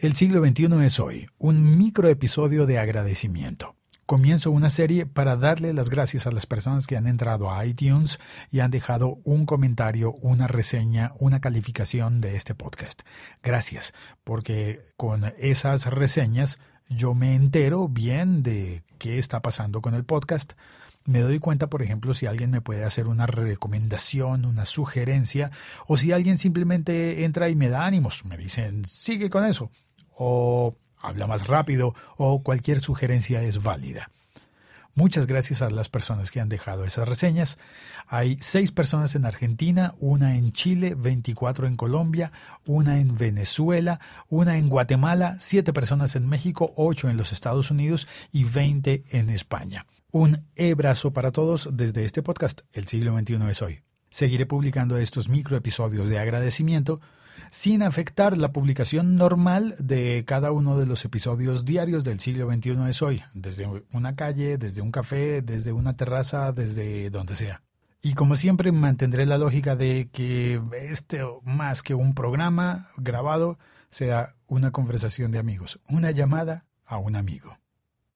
El siglo XXI es hoy, un microepisodio de agradecimiento. Comienzo una serie para darle las gracias a las personas que han entrado a iTunes y han dejado un comentario, una reseña, una calificación de este podcast. Gracias, porque con esas reseñas yo me entero bien de qué está pasando con el podcast me doy cuenta, por ejemplo, si alguien me puede hacer una recomendación, una sugerencia, o si alguien simplemente entra y me da ánimos, me dicen, sigue con eso, o habla más rápido, o cualquier sugerencia es válida. Muchas gracias a las personas que han dejado esas reseñas. Hay seis personas en Argentina, una en Chile, 24 en Colombia, una en Venezuela, una en Guatemala, siete personas en México, ocho en los Estados Unidos y 20 en España. Un abrazo para todos desde este podcast, El siglo XXI es hoy. Seguiré publicando estos microepisodios de agradecimiento sin afectar la publicación normal de cada uno de los episodios diarios del siglo XXI es hoy, desde una calle, desde un café, desde una terraza, desde donde sea. Y como siempre mantendré la lógica de que este más que un programa grabado sea una conversación de amigos, una llamada a un amigo.